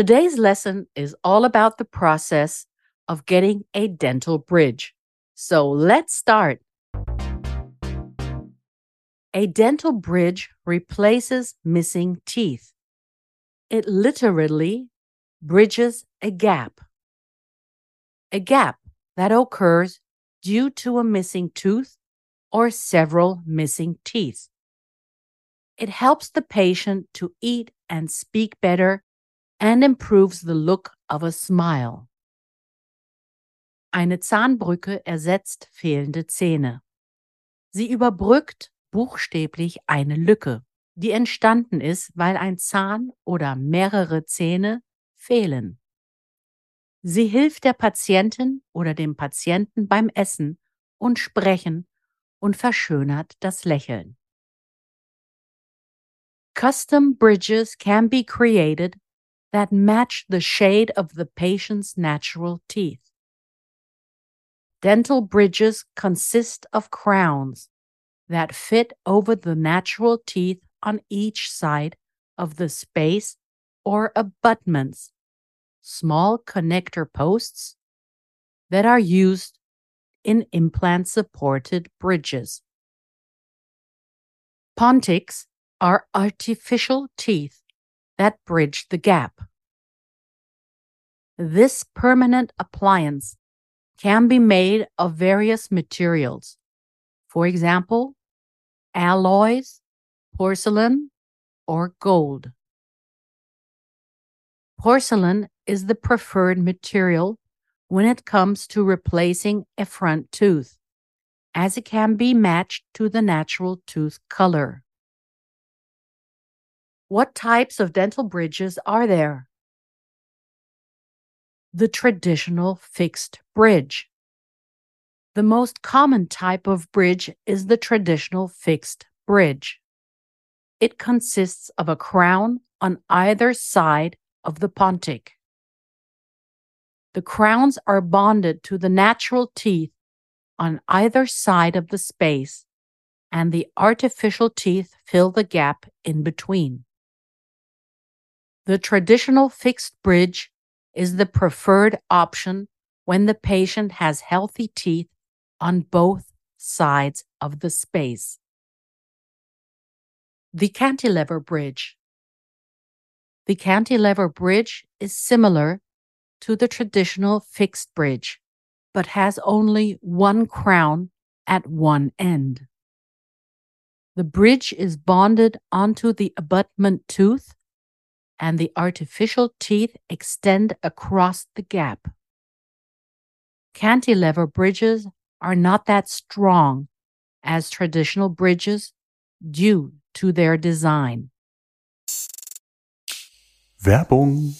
Today's lesson is all about the process of getting a dental bridge. So let's start. A dental bridge replaces missing teeth. It literally bridges a gap. A gap that occurs due to a missing tooth or several missing teeth. It helps the patient to eat and speak better and improves the look of a smile. Eine Zahnbrücke ersetzt fehlende Zähne. Sie überbrückt buchstäblich eine Lücke, die entstanden ist, weil ein Zahn oder mehrere Zähne fehlen. Sie hilft der Patientin oder dem Patienten beim Essen und Sprechen und verschönert das Lächeln. Custom bridges can be created that match the shade of the patient's natural teeth. Dental bridges consist of crowns that fit over the natural teeth on each side of the space or abutments, small connector posts that are used in implant supported bridges. Pontics are artificial teeth that bridge the gap. This permanent appliance can be made of various materials. For example, alloys, porcelain, or gold. Porcelain is the preferred material when it comes to replacing a front tooth, as it can be matched to the natural tooth color. What types of dental bridges are there? The traditional fixed bridge. The most common type of bridge is the traditional fixed bridge. It consists of a crown on either side of the pontic. The crowns are bonded to the natural teeth on either side of the space, and the artificial teeth fill the gap in between. The traditional fixed bridge is the preferred option when the patient has healthy teeth on both sides of the space. The cantilever bridge. The cantilever bridge is similar to the traditional fixed bridge, but has only one crown at one end. The bridge is bonded onto the abutment tooth and the artificial teeth extend across the gap. Cantilever bridges are not that strong as traditional bridges due to their design. Werbung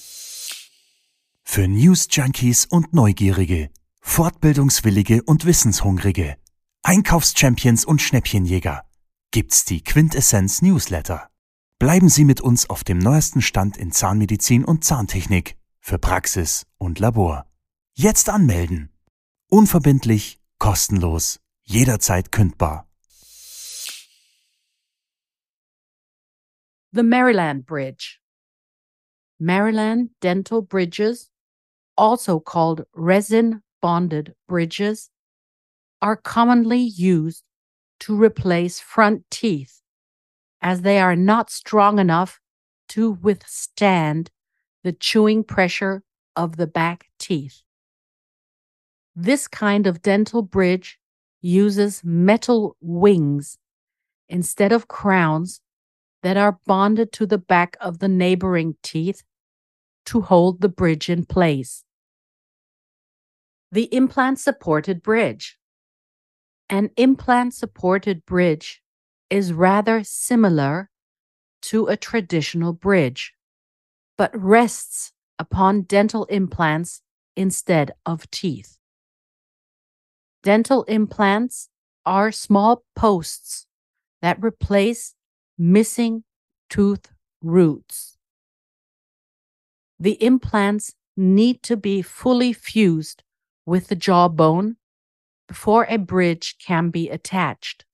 für News Junkies und Neugierige, Fortbildungswillige und Wissenshungrige, Einkaufschampions und Schnäppchenjäger gibt's die Quintessenz Newsletter. Bleiben Sie mit uns auf dem neuesten Stand in Zahnmedizin und Zahntechnik für Praxis und Labor. Jetzt anmelden. Unverbindlich, kostenlos, jederzeit kündbar. The Maryland Bridge. Maryland dental bridges, also called resin bonded bridges, are commonly used to replace front teeth as they are not strong enough to withstand the chewing pressure of the back teeth. This kind of dental bridge uses metal wings instead of crowns that are bonded to the back of the neighboring teeth to hold the bridge in place. The implant supported bridge. An implant supported bridge is rather similar to a traditional bridge, but rests upon dental implants instead of teeth. Dental implants are small posts that replace missing tooth roots. The implants need to be fully fused with the jawbone before a bridge can be attached.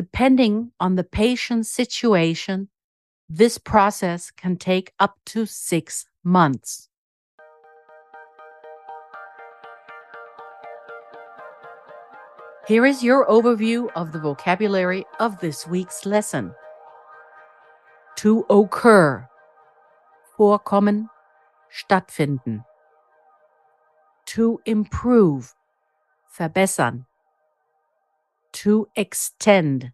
Depending on the patient's situation, this process can take up to six months. Here is your overview of the vocabulary of this week's lesson. To occur, vorkommen, stattfinden. To improve, verbessern. To extend,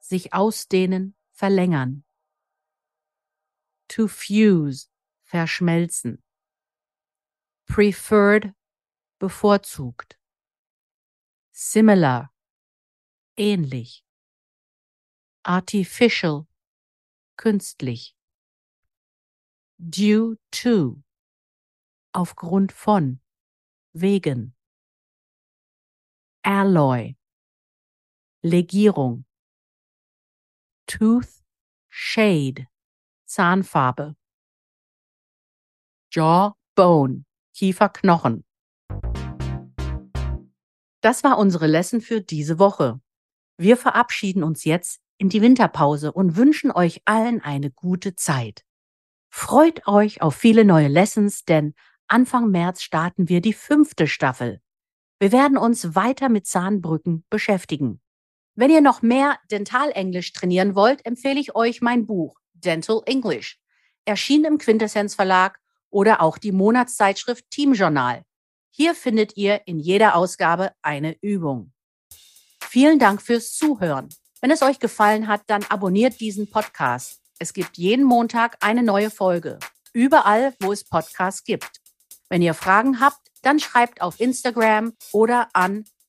sich ausdehnen, verlängern. To fuse, verschmelzen. Preferred, bevorzugt. Similar, ähnlich. Artificial, künstlich. Due to, aufgrund von, wegen. Alloy, Legierung. Tooth Shade, Zahnfarbe. Jaw Bone, Kieferknochen. Das war unsere Lesson für diese Woche. Wir verabschieden uns jetzt in die Winterpause und wünschen euch allen eine gute Zeit. Freut euch auf viele neue Lessons, denn Anfang März starten wir die fünfte Staffel. Wir werden uns weiter mit Zahnbrücken beschäftigen. Wenn ihr noch mehr Dentalenglisch trainieren wollt, empfehle ich euch mein Buch Dental English, erschienen im Quintessenz Verlag oder auch die Monatszeitschrift Team Journal. Hier findet ihr in jeder Ausgabe eine Übung. Vielen Dank fürs Zuhören. Wenn es euch gefallen hat, dann abonniert diesen Podcast. Es gibt jeden Montag eine neue Folge. Überall, wo es Podcasts gibt. Wenn ihr Fragen habt, dann schreibt auf Instagram oder an